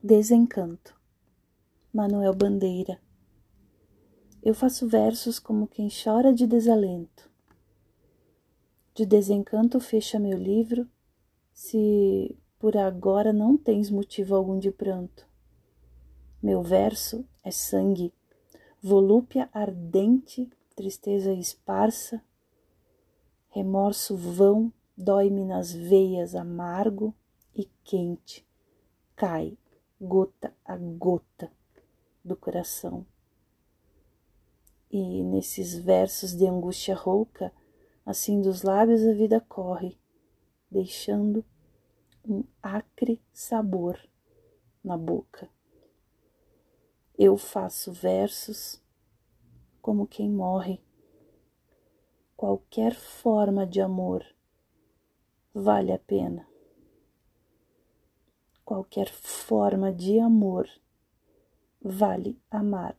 Desencanto. Manuel Bandeira. Eu faço versos como quem chora de desalento. De desencanto fecha meu livro, se por agora não tens motivo algum de pranto. Meu verso é sangue, volúpia ardente, tristeza esparsa, remorso vão, dói-me nas veias amargo e quente, cai gota a gota do coração. E nesses versos de angústia rouca, assim dos lábios a vida corre, deixando um acre sabor na boca. Eu faço versos como quem morre. Qualquer forma de amor vale a pena qualquer forma de amor vale amar.